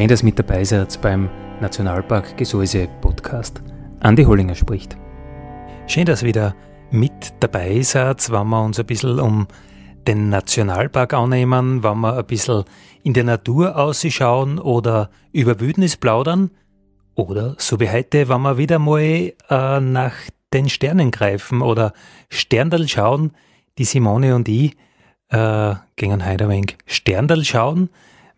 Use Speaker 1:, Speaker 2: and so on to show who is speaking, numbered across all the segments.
Speaker 1: Schön, dass mit dabei seid beim Nationalpark Gesäuse Podcast. Andi Hollinger spricht. Schön, dass wieder mit dabei seid, wenn wir uns ein bisschen um den Nationalpark annehmen, wenn wir ein bisschen in der Natur ausschauen oder über Wildnis plaudern. Oder so wie heute, wenn wir wieder mal äh, nach den Sternen greifen oder Sterndal schauen. Die Simone und ich äh, gehen heute ein wenig Sterndal schauen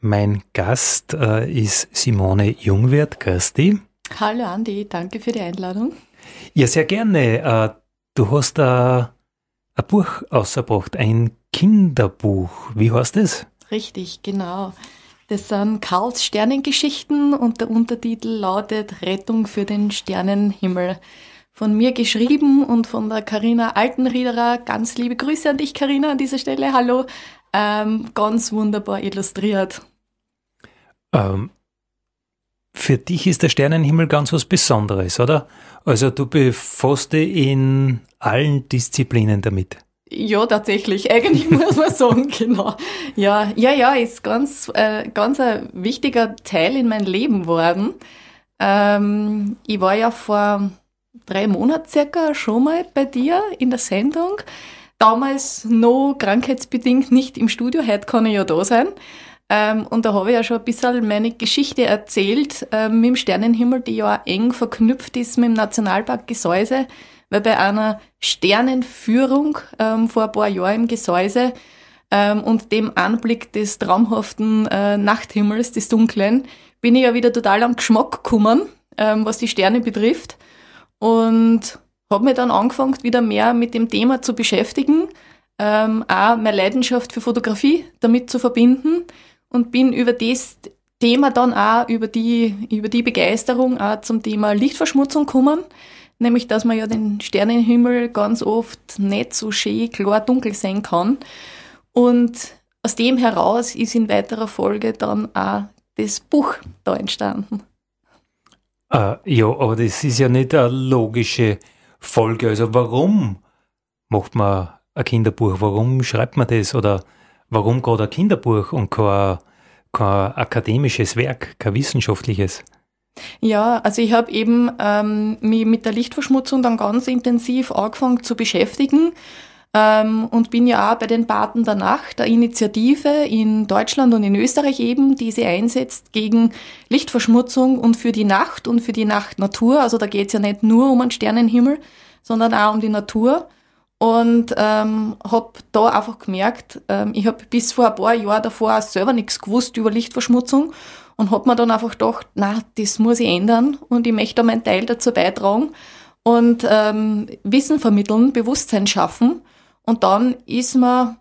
Speaker 1: mein Gast äh, ist Simone Jungwirth. Dich.
Speaker 2: Hallo Andi, danke für die Einladung.
Speaker 1: Ja, sehr gerne. Äh, du hast äh, ein Buch ausgebracht, ein Kinderbuch. Wie heißt es?
Speaker 2: Richtig, genau. Das sind Karls Sternengeschichten und der Untertitel lautet Rettung für den Sternenhimmel. Von mir geschrieben und von der Karina Altenriederer. Ganz liebe Grüße an dich, Karina, an dieser Stelle. Hallo. Ähm, ganz wunderbar illustriert.
Speaker 1: Ähm, für dich ist der Sternenhimmel ganz was Besonderes, oder? Also du befasst dich in allen Disziplinen damit.
Speaker 2: Ja, tatsächlich. Eigentlich muss man sagen, genau. Ja, ja, ja, ist ganz, äh, ganz ein wichtiger Teil in mein Leben geworden. Ähm, ich war ja vor drei Monaten circa schon mal bei dir in der Sendung. Damals noch krankheitsbedingt nicht im Studio, heute kann ich ja da sein. Ähm, und da habe ich ja schon ein bisschen meine Geschichte erzählt ähm, mit dem Sternenhimmel, die ja auch eng verknüpft ist mit dem Nationalpark Gesäuse, weil bei einer Sternenführung ähm, vor ein paar Jahren im Gesäuse ähm, und dem Anblick des traumhaften äh, Nachthimmels, des Dunklen, bin ich ja wieder total am Geschmack gekommen, ähm, was die Sterne betrifft. Und habe mir dann angefangen, wieder mehr mit dem Thema zu beschäftigen, ähm, auch meine Leidenschaft für Fotografie damit zu verbinden und bin über das Thema dann auch, über die, über die Begeisterung auch zum Thema Lichtverschmutzung gekommen. Nämlich, dass man ja den Sternenhimmel ganz oft nicht so schön klar dunkel sehen kann. Und aus dem heraus ist in weiterer Folge dann auch das Buch da entstanden.
Speaker 1: Uh, ja, aber das ist ja nicht eine logische Folge. Also warum macht man ein Kinderbuch? Warum schreibt man das? Oder warum gerade ein Kinderbuch und kein, kein akademisches Werk, kein wissenschaftliches?
Speaker 2: Ja, also ich habe eben ähm, mich mit der Lichtverschmutzung dann ganz intensiv angefangen zu beschäftigen ähm, und bin ja auch bei den Paten der Nacht, der Initiative in Deutschland und in Österreich eben, die sie einsetzt gegen Lichtverschmutzung und für die Nacht und für die Nachtnatur. Also da geht es ja nicht nur um einen Sternenhimmel, sondern auch um die Natur und ähm, habe da einfach gemerkt, ähm, ich habe bis vor ein paar Jahren davor auch selber nichts gewusst über Lichtverschmutzung und habe mir dann einfach gedacht, na, das muss ich ändern und ich möchte da meinen Teil dazu beitragen und ähm, Wissen vermitteln, Bewusstsein schaffen. Und dann ist mir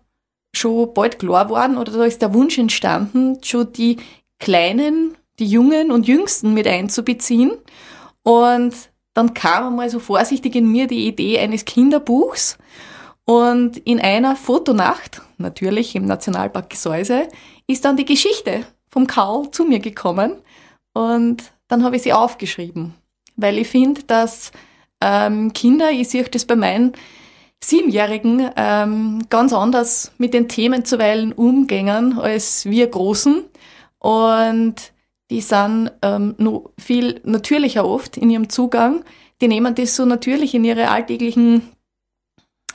Speaker 2: schon bald klar geworden oder da ist der Wunsch entstanden, schon die Kleinen, die Jungen und Jüngsten mit einzubeziehen. Und dann kam einmal so vorsichtig in mir die Idee eines Kinderbuchs. Und in einer Fotonacht, natürlich im Nationalpark Gesäuse, ist dann die Geschichte vom Karl zu mir gekommen. Und dann habe ich sie aufgeschrieben. Weil ich finde, dass ähm, Kinder, ich sehe das bei meinen Siebenjährigen, ähm, ganz anders mit den Themen zuweilen umgängen als wir Großen. Und die sind ähm, noch viel natürlicher oft in ihrem Zugang. Die nehmen das so natürlich in ihre alltäglichen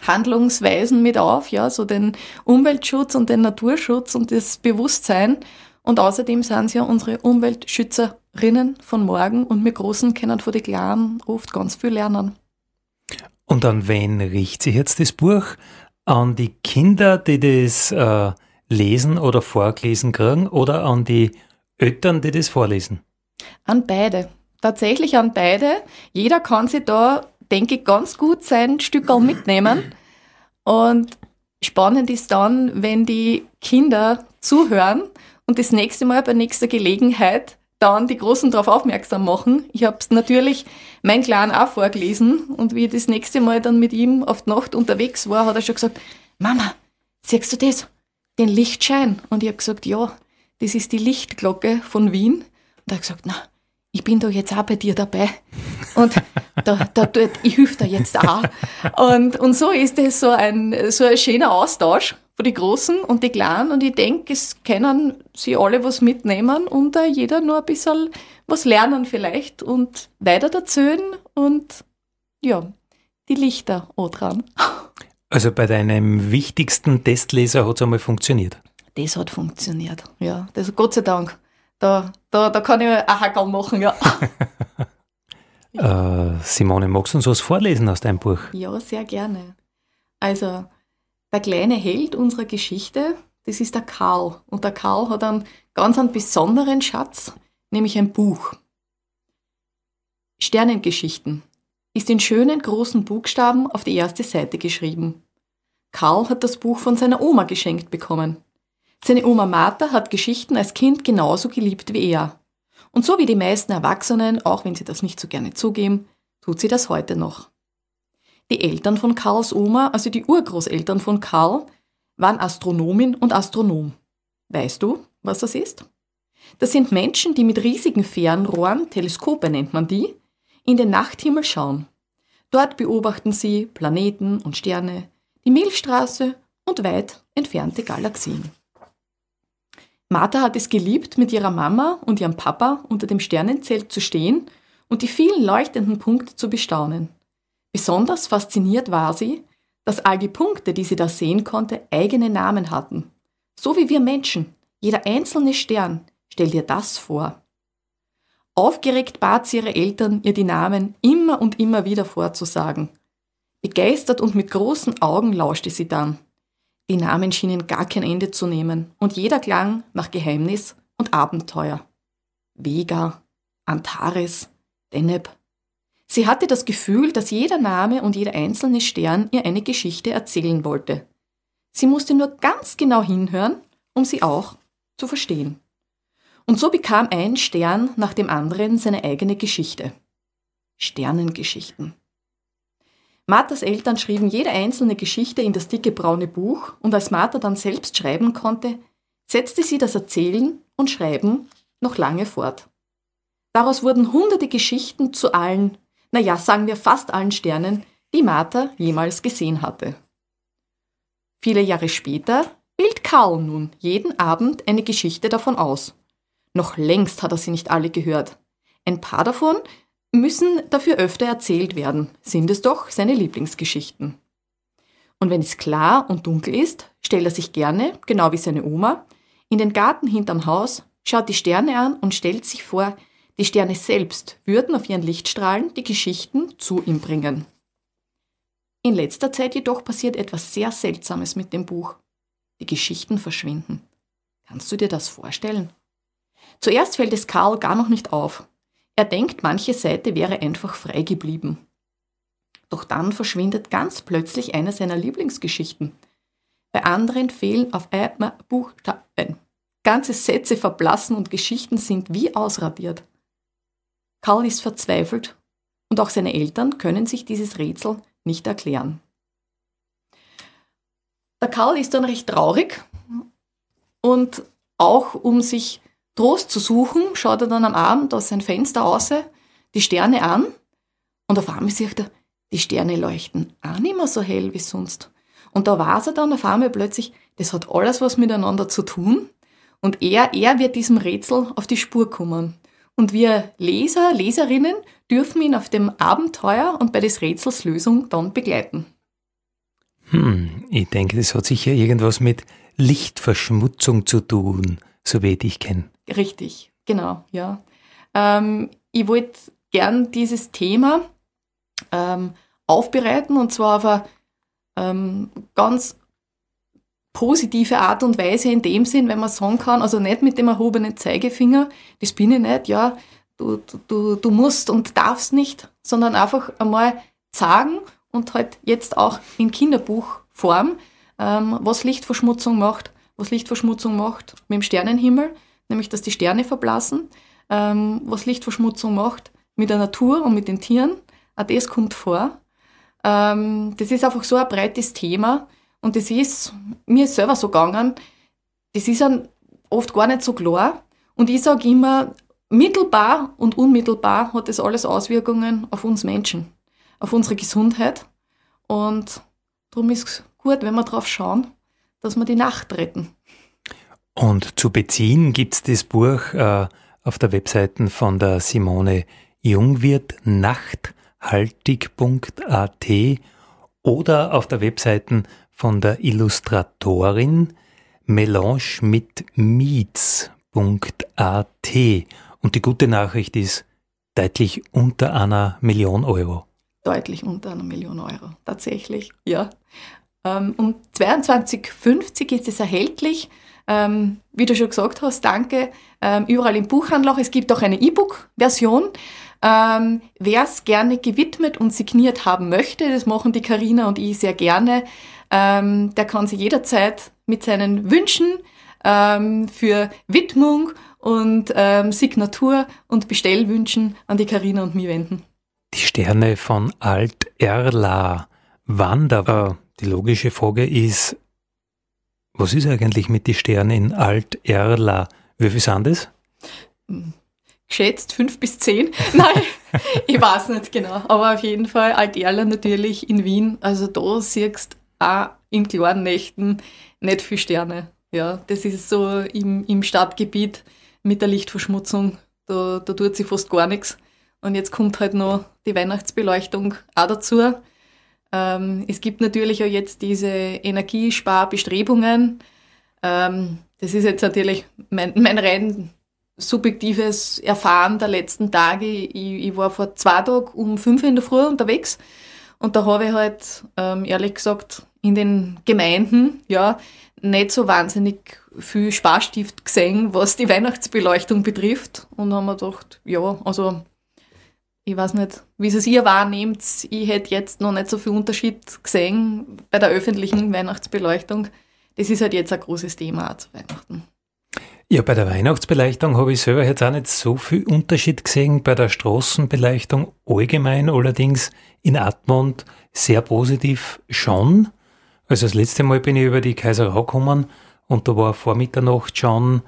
Speaker 2: Handlungsweisen mit auf, ja, so den Umweltschutz und den Naturschutz und das Bewusstsein. Und außerdem sind sie ja unsere Umweltschützerinnen von morgen und wir Großen können von den Kleinen oft ganz viel lernen.
Speaker 1: Und an wen richtet sich jetzt das Buch? An die Kinder, die das äh, lesen oder vorgelesen kriegen oder an die Eltern, die das vorlesen?
Speaker 2: An beide. tatsächlich an beide. Jeder kann sich da, denke ich, ganz gut sein Stück mitnehmen. Und spannend ist dann, wenn die Kinder zuhören und das nächste Mal bei nächster Gelegenheit dann die Großen darauf aufmerksam machen. Ich habe es natürlich mein Kleinen auch vorgelesen und wie ich das nächste Mal dann mit ihm auf die Nacht unterwegs war, hat er schon gesagt, Mama, siehst du das? Den Lichtschein. Und ich habe gesagt, ja, das ist die Lichtglocke von Wien. Und er hat gesagt, na, ich bin da jetzt auch bei dir dabei. Und da, da, da, ich helfe dir jetzt auch. Und, und so ist es so ein, so ein schöner Austausch von die Großen und die Kleinen. Und ich denke, es können sie alle was mitnehmen und uh, jeder nur ein bisschen was lernen vielleicht und weiter erzählen und ja, die Lichter auch dran.
Speaker 1: Also bei deinem wichtigsten Testleser hat es einmal funktioniert.
Speaker 2: Das hat funktioniert, ja. Das Gott sei Dank. Da, da, da kann ich ein Hackerl machen, ja.
Speaker 1: äh, Simone, magst du uns was vorlesen aus deinem Buch?
Speaker 2: Ja, sehr gerne. Also, der kleine Held unserer Geschichte, das ist der Karl. Und der Karl hat einen ganz einen besonderen Schatz, nämlich ein Buch. Sternengeschichten ist in schönen großen Buchstaben auf die erste Seite geschrieben. Karl hat das Buch von seiner Oma geschenkt bekommen. Seine Oma Martha hat Geschichten als Kind genauso geliebt wie er. Und so wie die meisten Erwachsenen, auch wenn sie das nicht so gerne zugeben, tut sie das heute noch. Die Eltern von Karls Oma, also die Urgroßeltern von Karl, waren Astronomin und Astronom. Weißt du, was das ist? Das sind Menschen, die mit riesigen Fernrohren, Teleskope nennt man die, in den Nachthimmel schauen. Dort beobachten sie Planeten und Sterne, die Milchstraße und weit entfernte Galaxien. Martha hat es geliebt, mit ihrer Mama und ihrem Papa unter dem Sternenzelt zu stehen und die vielen leuchtenden Punkte zu bestaunen. Besonders fasziniert war sie, dass all die Punkte, die sie da sehen konnte, eigene Namen hatten. So wie wir Menschen. Jeder einzelne Stern. Stell dir das vor. Aufgeregt bat sie ihre Eltern, ihr die Namen immer und immer wieder vorzusagen. Begeistert und mit großen Augen lauschte sie dann. Die Namen schienen gar kein Ende zu nehmen, und jeder klang nach Geheimnis und Abenteuer. Vega, Antares, Deneb. Sie hatte das Gefühl, dass jeder Name und jeder einzelne Stern ihr eine Geschichte erzählen wollte. Sie musste nur ganz genau hinhören, um sie auch zu verstehen. Und so bekam ein Stern nach dem anderen seine eigene Geschichte. Sternengeschichten. Marthas Eltern schrieben jede einzelne Geschichte in das dicke braune Buch und als Martha dann selbst schreiben konnte, setzte sie das Erzählen und Schreiben noch lange fort. Daraus wurden hunderte Geschichten zu allen, naja, sagen wir fast allen Sternen, die Martha jemals gesehen hatte. Viele Jahre später wählt Karl nun jeden Abend eine Geschichte davon aus. Noch längst hat er sie nicht alle gehört. Ein paar davon müssen dafür öfter erzählt werden, sind es doch seine Lieblingsgeschichten. Und wenn es klar und dunkel ist, stellt er sich gerne, genau wie seine Oma, in den Garten hinterm Haus, schaut die Sterne an und stellt sich vor, die Sterne selbst würden auf ihren Lichtstrahlen die Geschichten zu ihm bringen. In letzter Zeit jedoch passiert etwas sehr Seltsames mit dem Buch. Die Geschichten verschwinden. Kannst du dir das vorstellen? Zuerst fällt es Karl gar noch nicht auf. Er denkt, manche Seite wäre einfach frei geblieben. Doch dann verschwindet ganz plötzlich eine seiner Lieblingsgeschichten. Bei anderen fehlen auf einmal Buchstaben. Ganze Sätze verblassen und Geschichten sind wie ausradiert. Karl ist verzweifelt und auch seine Eltern können sich dieses Rätsel nicht erklären. Der Karl ist dann recht traurig und auch um sich Trost zu suchen, schaut er dann am Abend aus sein Fenster raus, die Sterne an und auf einmal sieht er, die Sterne leuchten auch nicht mehr so hell wie sonst. Und da weiß er dann auf einmal plötzlich, das hat alles was miteinander zu tun und er, er wird diesem Rätsel auf die Spur kommen. Und wir Leser, Leserinnen dürfen ihn auf dem Abenteuer und bei des Rätsels Lösung dann begleiten.
Speaker 1: Hm, ich denke, das hat sicher irgendwas mit Lichtverschmutzung zu tun, so wie ich kenne.
Speaker 2: Richtig, genau, ja. Ähm, ich wollte gern dieses Thema ähm, aufbereiten und zwar auf eine ähm, ganz positive Art und Weise in dem Sinn, wenn man sagen kann, also nicht mit dem erhobenen Zeigefinger, das bin ich nicht, ja, du, du, du musst und darfst nicht, sondern einfach einmal sagen und halt jetzt auch in Kinderbuchform, ähm, was Lichtverschmutzung macht, was Lichtverschmutzung macht mit dem Sternenhimmel, nämlich dass die Sterne verblassen, ähm, was Lichtverschmutzung macht mit der Natur und mit den Tieren, auch das kommt vor. Ähm, das ist einfach so ein breites Thema und das ist mir selber so gegangen, das ist oft gar nicht so klar und ich sage immer, mittelbar und unmittelbar hat das alles Auswirkungen auf uns Menschen, auf unsere Gesundheit und darum ist es gut, wenn wir darauf schauen, dass wir die Nacht retten.
Speaker 1: Und zu beziehen gibt es das Buch äh, auf der Webseite von der Simone Jungwirth nachthaltig.at oder auf der Webseite von der Illustratorin Melange mit Meets.at. Und die gute Nachricht ist deutlich unter einer Million Euro.
Speaker 2: Deutlich unter einer Million Euro, tatsächlich, ja. Ähm, um 22,50 ist es erhältlich. Ähm, wie du schon gesagt hast, danke. Ähm, überall im Buchhandel. Es gibt auch eine E-Book-Version. Ähm, Wer es gerne gewidmet und signiert haben möchte, das machen die Karina und ich sehr gerne, ähm, der kann sich jederzeit mit seinen Wünschen ähm, für Widmung und ähm, Signatur und Bestellwünschen an die Karina und mich wenden.
Speaker 1: Die Sterne von Alt Erla. Da? Die logische Frage ist, was ist eigentlich mit den Sternen in Alt Erla? Wie viel sind das?
Speaker 2: Geschätzt fünf bis zehn. Nein, ich weiß nicht genau. Aber auf jeden Fall Alt Erla natürlich in Wien. Also da siehst du auch in klaren Nächten nicht viele Sterne. Ja, das ist so im, im Stadtgebiet mit der Lichtverschmutzung. Da, da tut sich fast gar nichts. Und jetzt kommt halt noch die Weihnachtsbeleuchtung auch dazu. Ähm, es gibt natürlich auch jetzt diese Energiesparbestrebungen. Ähm, das ist jetzt natürlich mein, mein rein subjektives Erfahren der letzten Tage. Ich, ich war vor zwei Tagen um fünf in der Früh unterwegs und da habe ich halt, ähm, ehrlich gesagt, in den Gemeinden, ja, nicht so wahnsinnig viel Sparstift gesehen, was die Weihnachtsbeleuchtung betrifft. Und haben wir gedacht, ja, also ich weiß nicht, wie es ihr wahrnehmt. Ich hätte jetzt noch nicht so viel Unterschied gesehen bei der öffentlichen Weihnachtsbeleuchtung. Das ist halt jetzt ein großes Thema auch zu Weihnachten.
Speaker 1: Ja, bei der Weihnachtsbeleuchtung habe ich selber jetzt auch nicht so viel Unterschied gesehen. Bei der Straßenbeleuchtung allgemein allerdings in Admont sehr positiv schon. Also das letzte Mal bin ich über die Kaiserau gekommen und da war vor Mitternacht schon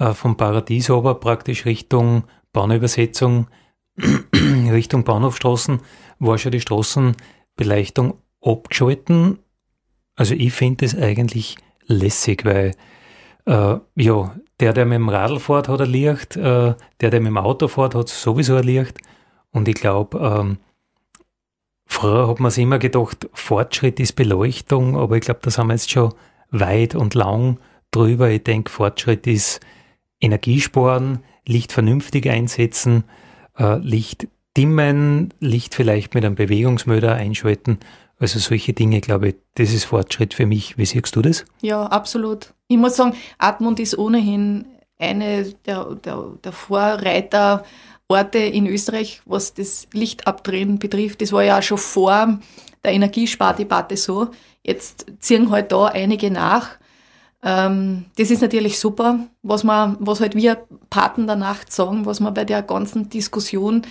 Speaker 1: äh, vom Paradies aber praktisch Richtung Bahnübersetzung, Richtung Bahnhofstraßen, war schon die Straßenbeleuchtung abgeschalten. Also ich finde das eigentlich lässig, weil äh, ja, der, der mit dem Radl fährt, hat ein Licht, äh, der, der mit dem Auto fährt, hat sowieso ein Licht. Und ich glaube, ähm, Früher hat man sich immer gedacht, Fortschritt ist Beleuchtung, aber ich glaube, da sind wir jetzt schon weit und lang drüber. Ich denke, Fortschritt ist Energiesparen, Licht vernünftig einsetzen, äh, Licht dimmen, Licht vielleicht mit einem Bewegungsmöder einschalten. Also solche Dinge, glaube ich, das ist Fortschritt für mich. Wie siehst du das?
Speaker 2: Ja, absolut. Ich muss sagen, Atmund ist ohnehin eine der, der, der Vorreiter Orte in Österreich, was das Lichtabdrehen betrifft. Das war ja auch schon vor der Energiespardebatte so. Jetzt ziehen halt da einige nach. Ähm, das ist natürlich super, was man, was halt wir Paten der Nacht sagen, was man bei der ganzen Diskussion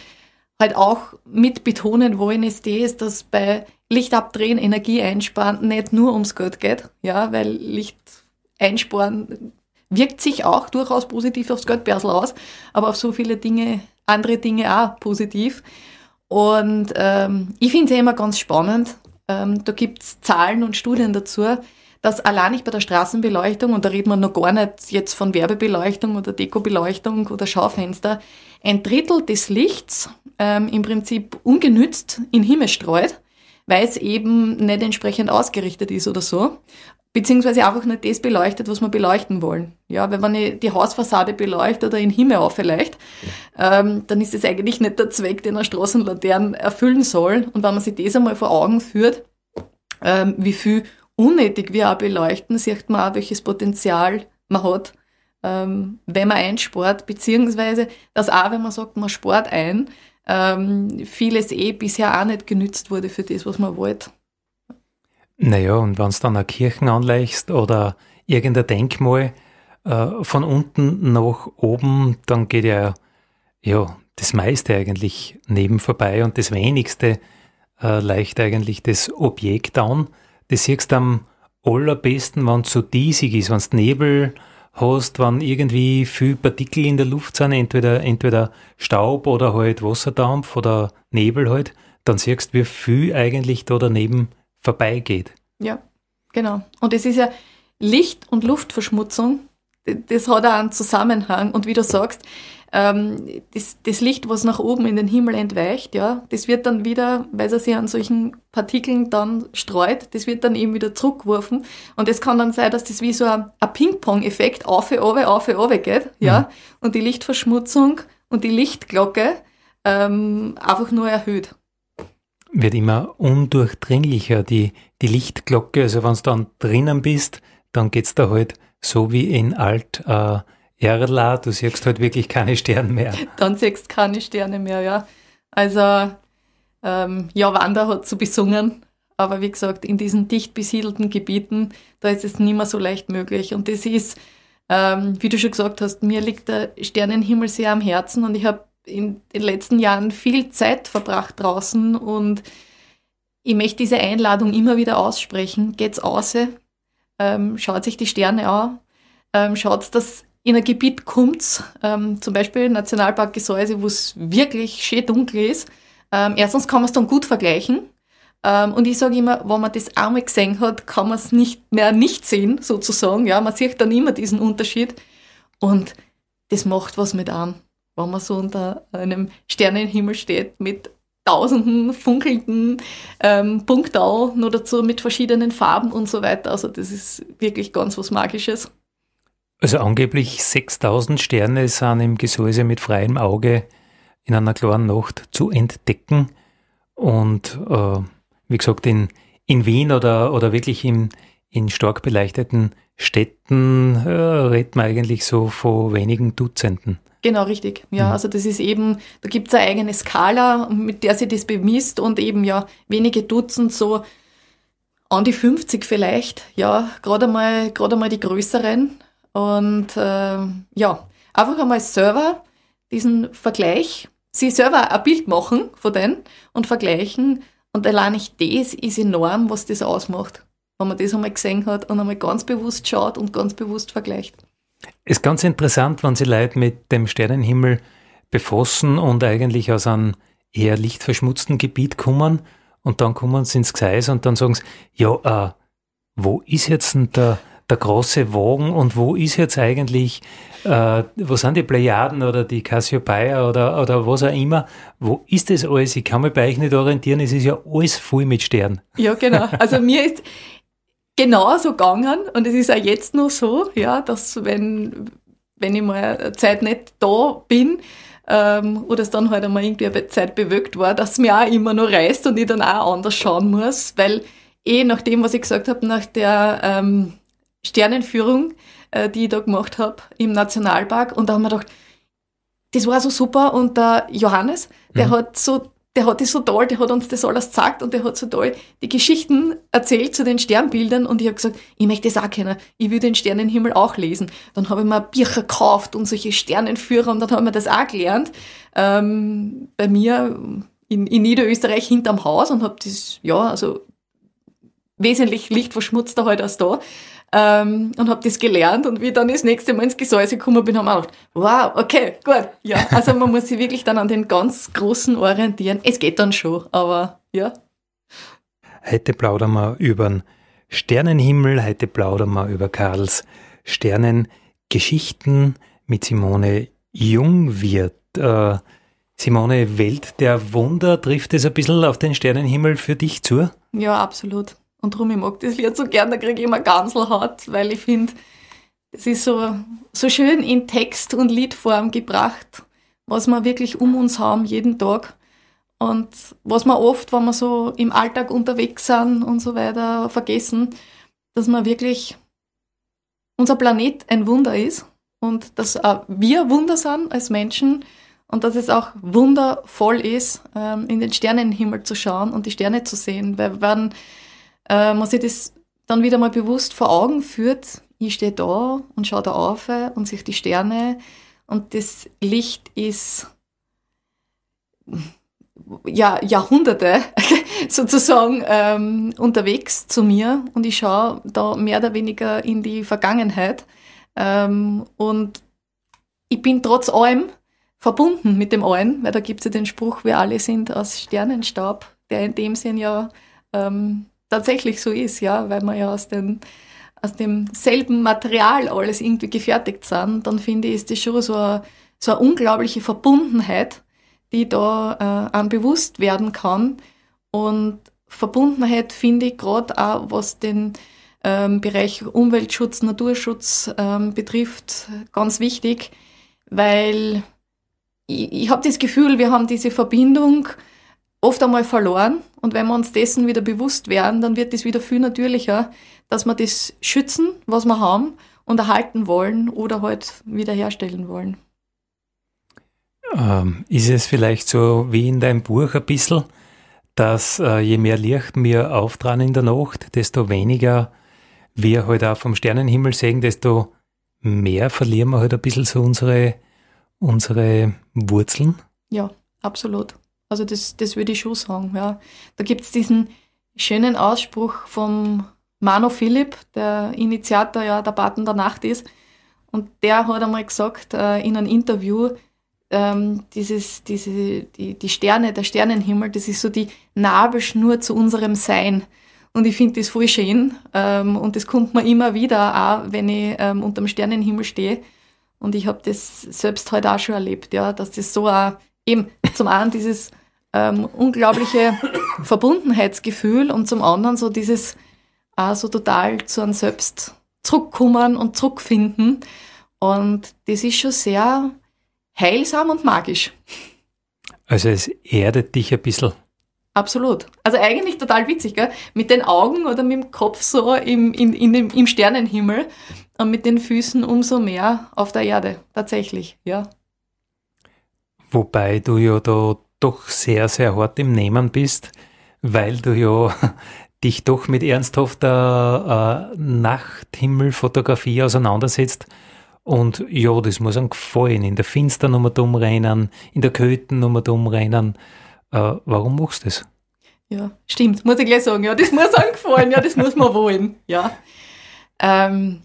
Speaker 2: halt auch mit betonen wollen, ist das, dass bei Lichtabdrehen, Energie einsparen nicht nur ums Geld geht, ja, weil Licht einsparen wirkt sich auch durchaus positiv aufs Geldbörsel aus, aber auf so viele Dinge andere Dinge auch positiv. Und ähm, ich finde es ja immer ganz spannend. Ähm, da gibt es Zahlen und Studien dazu, dass allein nicht bei der Straßenbeleuchtung, und da redet man noch gar nicht jetzt von Werbebeleuchtung oder Dekobeleuchtung oder Schaufenster, ein Drittel des Lichts ähm, im Prinzip ungenützt in den Himmel streut, weil es eben nicht entsprechend ausgerichtet ist oder so beziehungsweise einfach nicht das beleuchtet, was wir beleuchten wollen. Ja, weil wenn ich die Hausfassade beleuchte oder in den Himmel auf vielleicht, ähm, dann ist das eigentlich nicht der Zweck, den eine Straßenlaterne erfüllen soll. Und wenn man sich das einmal vor Augen führt, ähm, wie viel unnötig wir auch beleuchten, sieht man auch, welches Potenzial man hat, ähm, wenn man einspart, beziehungsweise dass auch, wenn man sagt, man spart ein, ähm, vieles eh bisher auch nicht genützt wurde für das, was man wollte.
Speaker 1: Naja, und wenn du dann eine Kirchen anlegst oder irgendein Denkmal äh, von unten nach oben, dann geht ja, ja das meiste eigentlich neben vorbei und das wenigste äh, leicht eigentlich das Objekt an. Das siehst du am allerbesten, wenn es so diesig ist, wenn es Nebel hast, wenn irgendwie viel Partikel in der Luft sind, entweder, entweder Staub oder halt Wasserdampf oder Nebel halt, dann siehst du, wie viel eigentlich da daneben vorbeigeht.
Speaker 2: Ja, genau. Und es ist ja Licht- und Luftverschmutzung, das hat auch einen Zusammenhang. Und wie du sagst, ähm, das, das, Licht, was nach oben in den Himmel entweicht, ja, das wird dann wieder, weil es sich an solchen Partikeln dann streut, das wird dann eben wieder zurückgeworfen. Und es kann dann sein, dass das wie so ein, ein Ping-Pong-Effekt auf, auf, auf, auf geht, ja, mhm. und die Lichtverschmutzung und die Lichtglocke ähm, einfach nur erhöht.
Speaker 1: Wird immer undurchdringlicher, die, die Lichtglocke. Also wenn du dann drinnen bist, dann geht's da halt so wie in alt äh, Erla, du siehst halt wirklich keine Sterne mehr.
Speaker 2: Dann siehst du keine Sterne mehr, ja. Also, ähm, ja, Wanda hat so besungen, aber wie gesagt, in diesen dicht besiedelten Gebieten, da ist es nicht mehr so leicht möglich. Und das ist, ähm, wie du schon gesagt hast, mir liegt der Sternenhimmel sehr am Herzen und ich habe in den letzten Jahren viel Zeit verbracht draußen und ich möchte diese Einladung immer wieder aussprechen. Geht's aus, ähm, schaut sich die Sterne an, ähm, schaut, dass in ein Gebiet kommt, ähm, zum Beispiel Nationalpark Gesäuse, wo es wirklich schön dunkel ist. Ähm, erstens kann man es dann gut vergleichen. Ähm, und ich sage immer, wenn man das einmal gesehen hat, kann man es nicht mehr nicht sehen, sozusagen. Ja, man sieht dann immer diesen Unterschied. Und das macht was mit an, wenn man so unter einem Sternenhimmel steht mit tausenden funkelnden ähm, Punktal, nur dazu mit verschiedenen Farben und so weiter. Also das ist wirklich ganz was Magisches.
Speaker 1: Also angeblich 6000 Sterne sind im Gesäuse mit freiem Auge in einer klaren Nacht zu entdecken. Und äh, wie gesagt, in, in Wien oder, oder wirklich in, in stark beleuchteten Städten äh, redet man eigentlich so von wenigen Dutzenden.
Speaker 2: Genau, richtig. Ja, mhm. also das ist eben, da gibt es eine eigene Skala, mit der sie das bemisst und eben ja wenige Dutzend, so an die 50 vielleicht, ja, gerade mal, gerade mal die größeren. Und äh, ja, einfach einmal selber diesen Vergleich, sie selber ein Bild machen von denen und vergleichen. Und allein nicht das ist enorm, was das ausmacht, wenn man das einmal gesehen hat und einmal ganz bewusst schaut und ganz bewusst vergleicht.
Speaker 1: Es ist ganz interessant, wenn Sie Leute mit dem Sternenhimmel befassen und eigentlich aus einem eher lichtverschmutzten Gebiet kommen und dann kommen sie ins Gseis und dann sagen sie, ja, äh, wo ist jetzt denn der, der große Wagen und wo ist jetzt eigentlich, äh, wo sind die Plejaden oder die Cassiopeia oder, oder was auch immer, wo ist das alles? Ich kann mich bei euch nicht orientieren, es ist ja alles voll mit Sternen.
Speaker 2: Ja, genau. Also mir ist genauso gegangen und es ist auch jetzt noch so, ja, dass wenn, wenn ich mal Zeit nicht da bin, ähm, oder es dann halt einmal irgendwie eine Zeit bewölkt war, dass es mir auch immer noch reißt und ich dann auch anders schauen muss, weil eh nach dem, was ich gesagt habe, nach der ähm, Sternenführung, äh, die ich da gemacht habe im Nationalpark. Und da haben wir gedacht, das war so super. Und der Johannes, der mhm. hat so, der hat das so toll, der hat uns das alles gezeigt und der hat so toll die Geschichten erzählt zu den Sternbildern. Und ich habe gesagt, ich möchte das auch kennen. Ich will den Sternenhimmel auch lesen. Dann habe ich mir Bücher gekauft und solche Sternenführer und dann haben wir das auch gelernt. Ähm, bei mir in, in Niederösterreich hinterm Haus und habe das, ja, also wesentlich lichtverschmutzter halt als da ähm, und habe das gelernt und wie ich dann das nächste Mal ins Gesäuse gekommen bin, haben wir gedacht, wow, okay, gut. Ja, also man muss sich wirklich dann an den ganz Großen orientieren. Es geht dann schon, aber ja.
Speaker 1: Heute plaudern wir über den Sternenhimmel, heute plaudern wir über Karls Sternengeschichten mit Simone Jungwirth. Äh, Simone, Welt der Wunder, trifft es ein bisschen auf den Sternenhimmel für dich zu?
Speaker 2: Ja, absolut. Und darum, ich mag das Lied so gern, da kriege ich immer Ganselhaut, weil ich finde, es ist so, so schön in Text und Liedform gebracht, was wir wirklich um uns haben, jeden Tag. Und was wir oft, wenn wir so im Alltag unterwegs sind und so weiter, vergessen, dass man wirklich unser Planet ein Wunder ist und dass wir Wunder sind als Menschen und dass es auch wundervoll ist, ähm, in den Sternenhimmel zu schauen und die Sterne zu sehen. Weil wenn äh, man sich das dann wieder mal bewusst vor Augen führt, ich stehe da und schaue da auf und sehe die Sterne und das Licht ist ja, Jahrhunderte sozusagen ähm, unterwegs zu mir und ich schaue da mehr oder weniger in die Vergangenheit ähm, und ich bin trotz allem verbunden mit dem allen, weil da gibt es ja den Spruch, wir alle sind aus Sternenstaub, der in dem Sinn ja ähm, tatsächlich so ist, ja, weil wir ja aus, den, aus demselben Material alles irgendwie gefertigt sind, dann finde ich, ist das schon so eine, so eine unglaubliche Verbundenheit, die da äh, bewusst werden kann. Und Verbundenheit finde ich gerade auch, was den ähm, Bereich Umweltschutz, Naturschutz ähm, betrifft, ganz wichtig, weil ich, ich habe das Gefühl, wir haben diese Verbindung oft einmal verloren. Und wenn wir uns dessen wieder bewusst werden, dann wird es wieder viel natürlicher, dass wir das schützen, was wir haben und erhalten wollen oder halt wiederherstellen wollen.
Speaker 1: Ähm, ist es vielleicht so wie in deinem Buch ein bisschen, dass äh, je mehr Licht wir auftragen in der Nacht, desto weniger wir halt auch vom Sternenhimmel sehen, desto mehr verlieren wir halt ein bisschen so unsere, unsere Wurzeln?
Speaker 2: Ja, absolut. Also das, das würde ich schon sagen. Ja. Da gibt es diesen schönen Ausspruch vom Mano Philipp, der Initiator ja der Baten der Nacht ist. Und der hat einmal gesagt äh, in einem Interview, ähm, dieses, diese, die, die Sterne, der Sternenhimmel, das ist so die Nabelschnur zu unserem Sein. Und ich finde das voll schön. Ähm, und das kommt mir immer wieder, auch wenn ich ähm, unter dem Sternenhimmel stehe. Und ich habe das selbst heute auch schon erlebt, ja, dass das so auch eben zum einen dieses ähm, unglaubliche Verbundenheitsgefühl und zum anderen so dieses auch so total zu einem selbst zurückkommen und zurückfinden. Und das ist schon sehr heilsam und magisch.
Speaker 1: Also es erdet dich ein bisschen.
Speaker 2: Absolut. Also eigentlich total witzig, gell? Mit den Augen oder mit dem Kopf so im, in, in dem, im Sternenhimmel und mit den Füßen umso mehr auf der Erde. Tatsächlich, ja.
Speaker 1: Wobei du ja da doch sehr, sehr hart im Nehmen bist, weil du ja dich doch mit ernsthafter äh, Nachthimmelfotografie auseinandersetzt. Und ja, das muss einem gefallen. In der Finster nochmal dumm rennen, in der Köten nochmal dumm rennen. Äh, warum machst du das?
Speaker 2: Ja, stimmt, muss ich gleich sagen. Ja, das muss einem gefallen, ja, das muss man wollen. Ja. Ähm,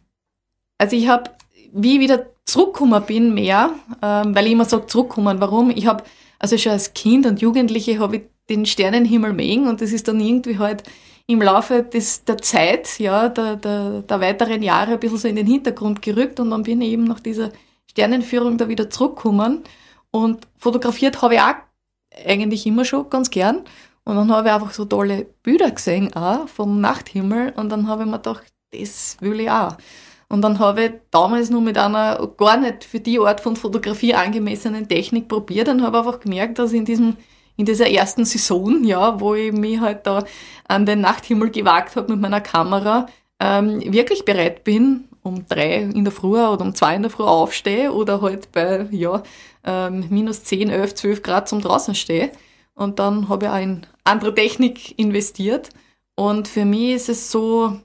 Speaker 2: also ich habe, wie ich wieder zurückgekommen bin, mehr, ähm, weil ich immer sage, zurückkommen, warum? Ich habe also schon als Kind und Jugendliche habe ich den Sternenhimmel mögen und das ist dann irgendwie halt im Laufe des, der Zeit, ja, der, der, der weiteren Jahre ein bisschen so in den Hintergrund gerückt und dann bin ich eben nach dieser Sternenführung da wieder zurückgekommen. Und fotografiert habe ich auch eigentlich immer schon ganz gern. Und dann habe ich einfach so tolle Bilder gesehen auch vom Nachthimmel. Und dann habe ich mir gedacht, das will ich auch. Und dann habe ich damals nur mit einer gar nicht für die Art von Fotografie angemessenen Technik probiert und habe einfach gemerkt, dass in diesem in dieser ersten Saison, ja, wo ich mich halt da an den Nachthimmel gewagt habe mit meiner Kamera, ähm, wirklich bereit bin, um drei in der Früh oder um zwei in der Früh aufstehe oder halt bei ja, ähm, minus 10, 11, 12 Grad zum draußen stehe. Und dann habe ich auch in andere Technik investiert. Und für mich ist es so,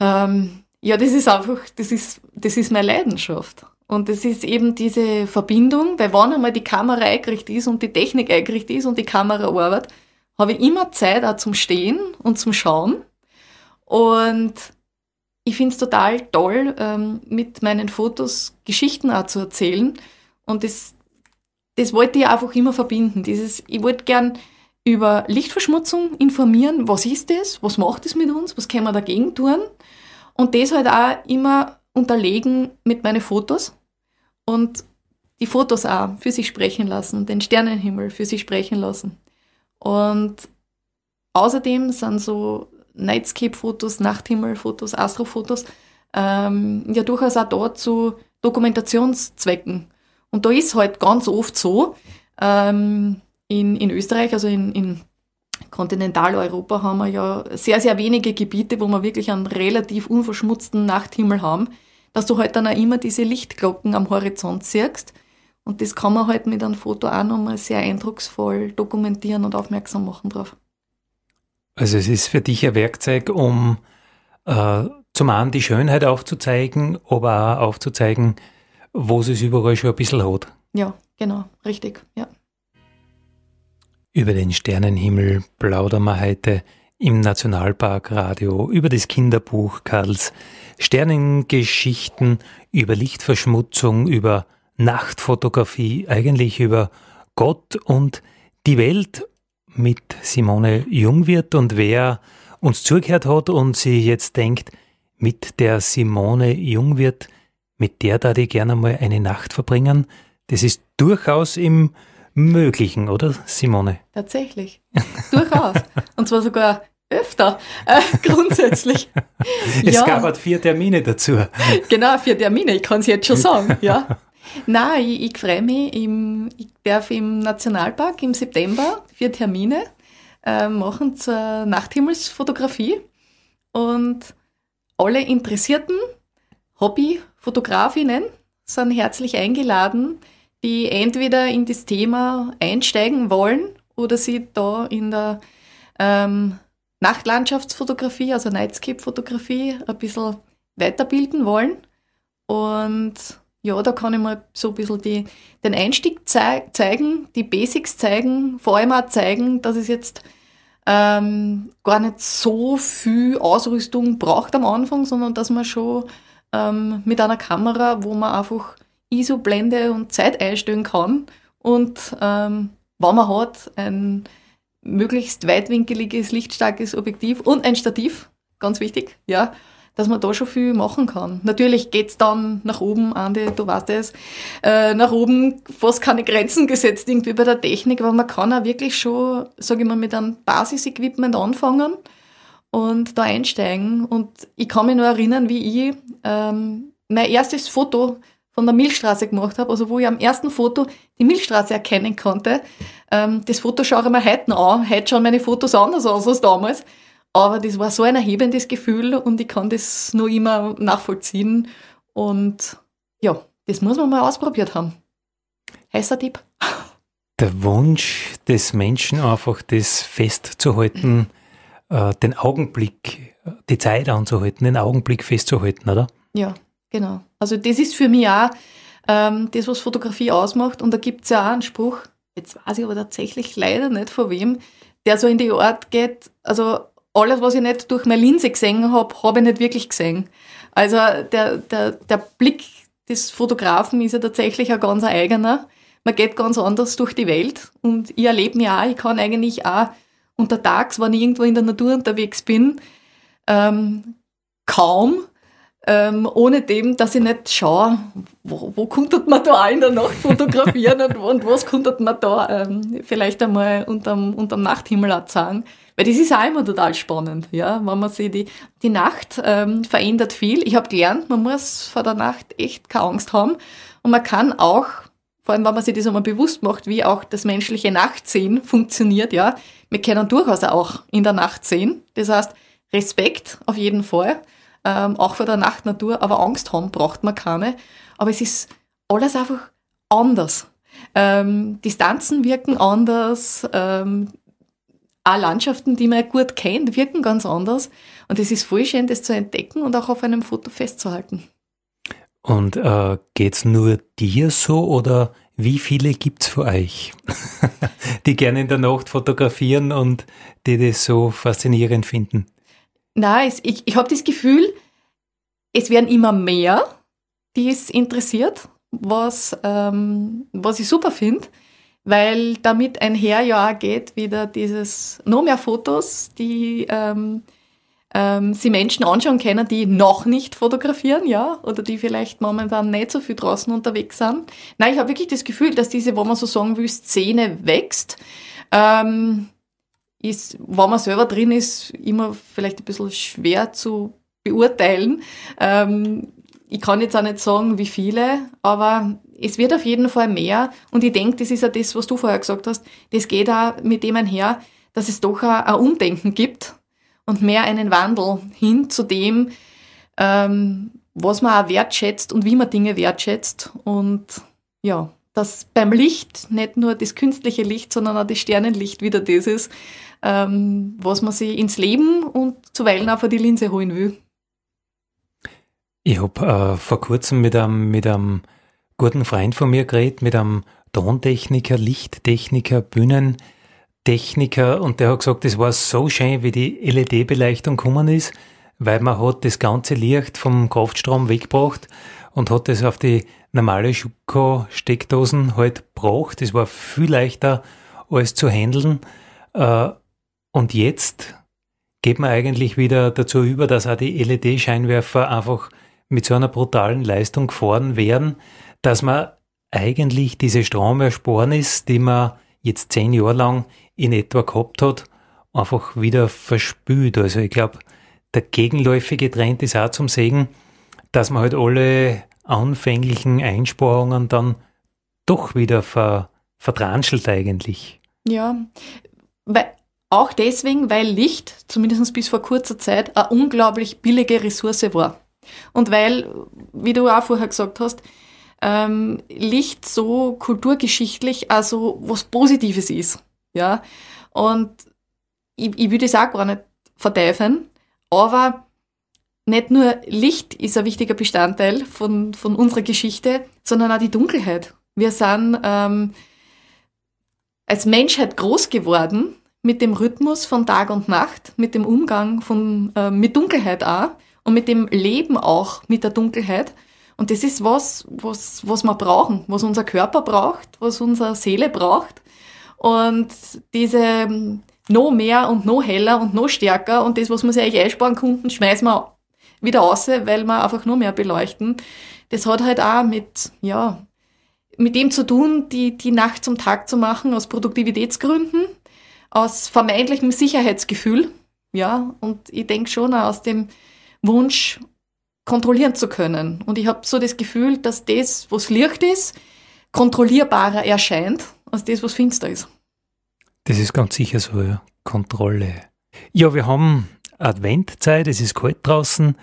Speaker 2: ähm, ja, das ist einfach, das ist, das ist meine Leidenschaft. Und das ist eben diese Verbindung, weil wann einmal die Kamera eingerichtet ist und die Technik eingerichtet ist und die Kamera arbeitet, habe ich immer Zeit auch zum Stehen und zum Schauen. Und ich finde es total toll, ähm, mit meinen Fotos Geschichten auch zu erzählen. Und das, das wollte ich einfach immer verbinden. Dieses, ich wollte gern über Lichtverschmutzung informieren. Was ist das? Was macht es mit uns? Was können wir dagegen tun? Und das halt auch immer unterlegen mit meinen Fotos und die Fotos auch für sich sprechen lassen, den Sternenhimmel für sich sprechen lassen. Und außerdem sind so Nightscape-Fotos, Nachthimmelfotos, Astrofotos ähm, ja durchaus auch da zu Dokumentationszwecken. Und da ist halt ganz oft so, ähm, in, in Österreich, also in, in Kontinentaleuropa haben wir ja sehr, sehr wenige Gebiete, wo wir wirklich einen relativ unverschmutzten Nachthimmel haben. dass du halt dann auch immer diese Lichtglocken am Horizont siehst. Und das kann man halt mit einem Foto auch nochmal sehr eindrucksvoll dokumentieren und aufmerksam machen drauf.
Speaker 1: Also es ist für dich ein Werkzeug, um äh, zum einen die Schönheit aufzuzeigen, aber auch aufzuzeigen, wo es überall schon ein bisschen hat.
Speaker 2: Ja, genau, richtig, ja.
Speaker 1: Über den Sternenhimmel plaudern wir heute im Nationalpark Radio über das Kinderbuch Karls Sternengeschichten, über Lichtverschmutzung, über Nachtfotografie, eigentlich über Gott und die Welt mit Simone Jungwirth und wer uns zugehört hat und sich jetzt denkt, mit der Simone Jungwirth, mit der da die gerne mal eine Nacht verbringen, das ist durchaus im Möglichen, oder Simone?
Speaker 2: Tatsächlich. Durchaus. Und zwar sogar öfter, äh, grundsätzlich.
Speaker 1: es ja. gab halt vier Termine dazu.
Speaker 2: Genau, vier Termine, ich kann es jetzt schon sagen, ja. Nein, ich, ich freue mich, im, ich darf im Nationalpark im September vier Termine äh, machen zur Nachthimmelsfotografie und alle Interessierten, Hobbyfotografinnen, sind herzlich eingeladen, die entweder in das Thema einsteigen wollen oder sie da in der ähm, Nachtlandschaftsfotografie, also Nightscape-Fotografie, ein bisschen weiterbilden wollen. Und ja, da kann ich mal so ein bisschen die, den Einstieg zei zeigen, die Basics zeigen, vor allem auch zeigen, dass es jetzt ähm, gar nicht so viel Ausrüstung braucht am Anfang, sondern dass man schon ähm, mit einer Kamera, wo man einfach ISO-Blende und Zeit einstellen kann und ähm, wenn man hat, ein möglichst weitwinkeliges, lichtstarkes Objektiv und ein Stativ, ganz wichtig, ja, dass man da schon viel machen kann. Natürlich geht's dann nach oben, Andi, du weißt es, äh, nach oben fast keine Grenzen gesetzt irgendwie bei der Technik, aber man kann auch wirklich schon, sage ich mal, mit einem Basisequipment anfangen und da einsteigen. Und ich kann mich nur erinnern, wie ich ähm, mein erstes Foto von der Milchstraße gemacht habe, also wo ich am ersten Foto die Milchstraße erkennen konnte. Ähm, das Foto schaue ich mir heute noch an. Heute schauen meine Fotos anders aus als damals. Aber das war so ein erhebendes Gefühl und ich kann das noch immer nachvollziehen. Und ja, das muss man mal ausprobiert haben. Heißer Tipp.
Speaker 1: Der Wunsch des Menschen, einfach das festzuhalten, äh, den Augenblick, die Zeit anzuhalten, den Augenblick festzuhalten, oder?
Speaker 2: Ja, genau. Also das ist für mich auch ähm, das, was Fotografie ausmacht. Und da gibt es ja auch einen Spruch, jetzt weiß ich aber tatsächlich leider nicht von wem, der so in die Art geht, also alles, was ich nicht durch meine Linse gesehen habe, habe ich nicht wirklich gesehen. Also der, der, der Blick des Fotografen ist ja tatsächlich ein ganz eigener. Man geht ganz anders durch die Welt und ich erlebe mich auch, ich kann eigentlich auch untertags, wenn ich irgendwo in der Natur unterwegs bin, ähm, kaum ähm, ohne dem, dass ich nicht schaue, wo, wo konnte man da in der Nacht fotografieren und, und was konnte man da ähm, vielleicht einmal unterm, unterm Nachthimmel sagen. Weil das ist auch immer total spannend, ja, wenn man sich die, die Nacht ähm, verändert viel. Ich habe gelernt, man muss vor der Nacht echt keine Angst haben und man kann auch, vor allem wenn man sich das einmal bewusst macht, wie auch das menschliche Nachtsehen funktioniert, ja, wir können durchaus auch in der Nacht sehen. Das heißt, Respekt auf jeden Fall, ähm, auch vor der Nachtnatur, aber Angst haben braucht man keine. Aber es ist alles einfach anders. Ähm, Distanzen wirken anders, ähm, auch Landschaften, die man gut kennt, wirken ganz anders. Und es ist voll schön, das zu entdecken und auch auf einem Foto festzuhalten.
Speaker 1: Und äh, es nur dir so oder wie viele gibt es für euch, die gerne in der Nacht fotografieren und die das so faszinierend finden?
Speaker 2: Nein, ich, ich habe das Gefühl, es werden immer mehr, die es interessiert, was, ähm, was ich super finde weil damit einher ja auch geht wieder dieses, noch mehr Fotos, die ähm, ähm, sie Menschen anschauen können, die noch nicht fotografieren, ja, oder die vielleicht momentan nicht so viel draußen unterwegs sind. Nein, ich habe wirklich das Gefühl, dass diese, wo man so sagen will, Szene wächst. Ähm, ist, wenn man selber drin ist, immer vielleicht ein bisschen schwer zu beurteilen. Ähm, ich kann jetzt auch nicht sagen, wie viele, aber es wird auf jeden Fall mehr und ich denke, das ist ja das, was du vorher gesagt hast, das geht auch mit dem einher, dass es doch ein Umdenken gibt und mehr einen Wandel hin zu dem, ähm, was man auch wertschätzt und wie man Dinge wertschätzt. Und ja, dass beim Licht nicht nur das künstliche Licht, sondern auch das Sternenlicht wieder das ist, ähm, was man sich ins Leben und zuweilen auch vor die Linse holen will.
Speaker 1: Ich habe äh, vor kurzem mit einem, mit einem guten Freund von mir geredet, mit einem Tontechniker, Lichttechniker, Bühnentechniker und der hat gesagt, es war so schön, wie die LED-Beleuchtung gekommen ist, weil man hat das ganze Licht vom Kraftstrom weggebracht und hat es auf die normale Schuko-Steckdosen halt gebracht. Das war viel leichter als zu handeln. Äh, und jetzt geht man eigentlich wieder dazu über, dass auch die LED-Scheinwerfer einfach mit so einer brutalen Leistung gefahren werden, dass man eigentlich diese Stromersparnis, die man jetzt zehn Jahre lang in etwa gehabt hat, einfach wieder verspült. Also ich glaube, der gegenläufige Trend ist auch zum Segen, dass man halt alle anfänglichen Einsparungen dann doch wieder ver, verdranschelt eigentlich.
Speaker 2: Ja, weil, auch deswegen, weil Licht, zumindest bis vor kurzer Zeit, eine unglaublich billige Ressource war. Und weil, wie du auch vorher gesagt hast, ähm, Licht so kulturgeschichtlich also was Positives ist. Ja? Und ich, ich würde es auch gar nicht verteufeln, aber nicht nur Licht ist ein wichtiger Bestandteil von, von unserer Geschichte, sondern auch die Dunkelheit. Wir sind ähm, als Menschheit groß geworden mit dem Rhythmus von Tag und Nacht, mit dem Umgang von, äh, mit Dunkelheit auch und mit dem Leben auch mit der Dunkelheit. Und das ist was, was, was wir brauchen, was unser Körper braucht, was unsere Seele braucht. Und diese ähm, noch mehr und noch heller und noch stärker und das, was wir sich eigentlich einsparen konnten, schmeißen wir wieder raus, weil wir einfach nur mehr beleuchten. Das hat halt auch mit, ja, mit dem zu tun, die, die Nacht zum Tag zu machen, aus Produktivitätsgründen, aus vermeintlichem Sicherheitsgefühl, ja, und ich denke schon auch aus dem Wunsch, kontrollieren zu können. Und ich habe so das Gefühl, dass das, was Licht ist, kontrollierbarer erscheint, als das, was finster ist.
Speaker 1: Das ist ganz sicher so, ja. Kontrolle. Ja, wir haben Adventzeit, es ist kalt draußen.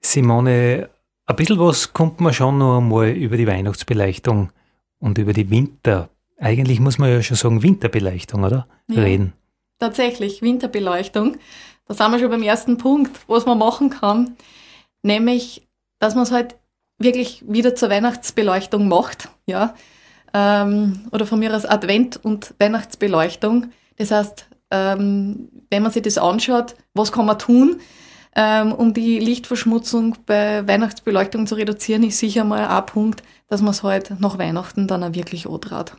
Speaker 1: Simone, ein bisschen was kommt man schon noch einmal über die Weihnachtsbeleuchtung und über die Winter. Eigentlich muss man ja schon sagen Winterbeleuchtung, oder? Ja, Reden.
Speaker 2: Tatsächlich, Winterbeleuchtung. Da sind wir schon beim ersten Punkt, was man machen kann. Nämlich, dass man es halt wirklich wieder zur Weihnachtsbeleuchtung macht. Ja? Ähm, oder von mir aus Advent- und Weihnachtsbeleuchtung. Das heißt, ähm, wenn man sich das anschaut, was kann man tun, ähm, um die Lichtverschmutzung bei Weihnachtsbeleuchtung zu reduzieren, ist sicher mal ein Punkt, dass man es halt nach Weihnachten dann auch wirklich antrat.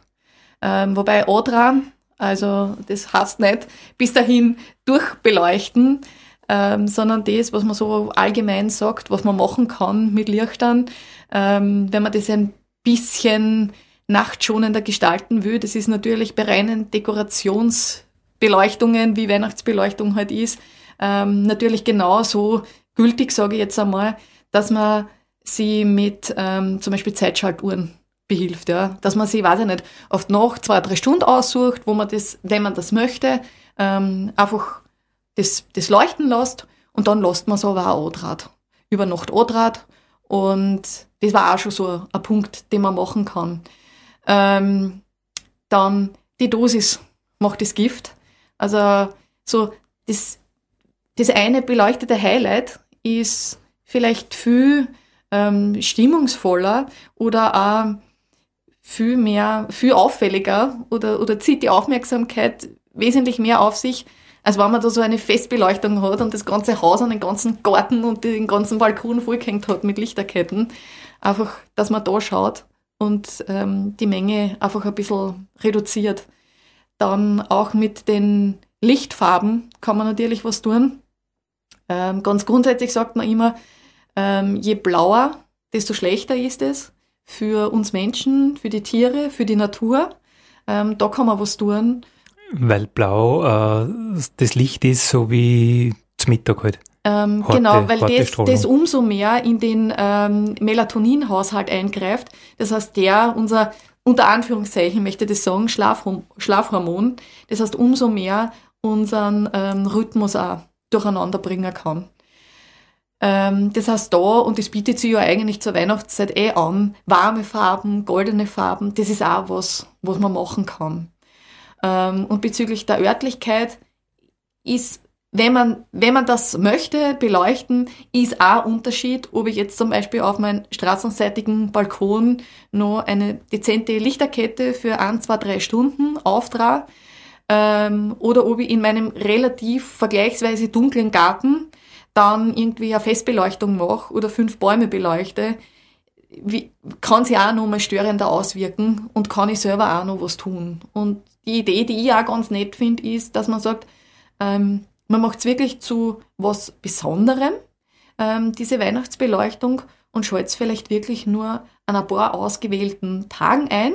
Speaker 2: Ähm, wobei antran, also das heißt nicht bis dahin durchbeleuchten, ähm, sondern das, was man so allgemein sagt, was man machen kann mit Lichtern, ähm, wenn man das ein bisschen nachtschonender gestalten will. Das ist natürlich bei reinen Dekorationsbeleuchtungen, wie Weihnachtsbeleuchtung halt ist, ähm, natürlich genauso gültig, sage ich jetzt einmal, dass man sie mit ähm, zum Beispiel Zeitschaltuhren behilft, ja. Dass man sie, weiß ich nicht, oft noch zwei, drei Stunden aussucht, wo man das, wenn man das möchte, ähm, einfach das, das leuchten lässt und dann lässt man es aber auch Andraht. Über Nacht Andraht und das war auch schon so ein Punkt, den man machen kann. Ähm, dann die Dosis macht das Gift. Also so das, das eine beleuchtete Highlight ist vielleicht viel ähm, stimmungsvoller oder auch viel mehr, viel auffälliger oder, oder zieht die Aufmerksamkeit wesentlich mehr auf sich, als wenn man da so eine Festbeleuchtung hat und das ganze Haus und den ganzen Garten und den ganzen Balkon vollgehängt hat mit Lichterketten. Einfach, dass man da schaut und ähm, die Menge einfach ein bisschen reduziert. Dann auch mit den Lichtfarben kann man natürlich was tun. Ähm, ganz grundsätzlich sagt man immer, ähm, je blauer, desto schlechter ist es für uns Menschen, für die Tiere, für die Natur. Ähm, da kann man was tun.
Speaker 1: Weil blau äh, das Licht ist, so wie zum Mittag halt.
Speaker 2: Ähm, Horte, genau, weil das, das umso mehr in den ähm, Melatoninhaushalt eingreift. Das heißt, der, unser, unter Anführungszeichen möchte ich das sagen, Schlafhormon, Schlafhormon, das heißt, umso mehr unseren ähm, Rhythmus auch durcheinander bringen kann. Ähm, das heißt da, und das bietet sich ja eigentlich zur Weihnachtszeit eh an, warme Farben, goldene Farben, das ist auch was, was man machen kann. Ähm, und bezüglich der Örtlichkeit ist, wenn man, wenn man das möchte, beleuchten, ist auch ein Unterschied, ob ich jetzt zum Beispiel auf meinem straßenseitigen Balkon noch eine dezente Lichterkette für ein, zwei, drei Stunden auftrage ähm, oder ob ich in meinem relativ vergleichsweise dunklen Garten dann irgendwie eine Festbeleuchtung mache oder fünf Bäume beleuchte, wie, kann sich auch noch mal störender auswirken und kann ich selber auch noch was tun. Und die Idee, die ich auch ganz nett finde, ist, dass man sagt, ähm, man macht es wirklich zu was Besonderem, ähm, diese Weihnachtsbeleuchtung, und schaltet es vielleicht wirklich nur an ein paar ausgewählten Tagen ein,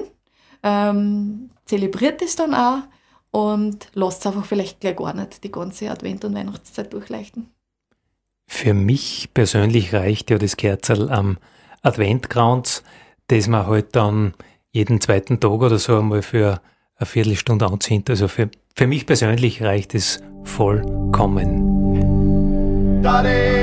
Speaker 2: ähm, zelebriert es dann auch und lasst es einfach vielleicht gleich gar nicht die ganze Advent- und Weihnachtszeit durchleuchten.
Speaker 1: Für mich persönlich reicht ja das Kerzel am Adventkranz, das man halt dann jeden zweiten Tag oder so einmal für eine Viertelstunde anzieht. Also für, für mich persönlich reicht es vollkommen. Daddy,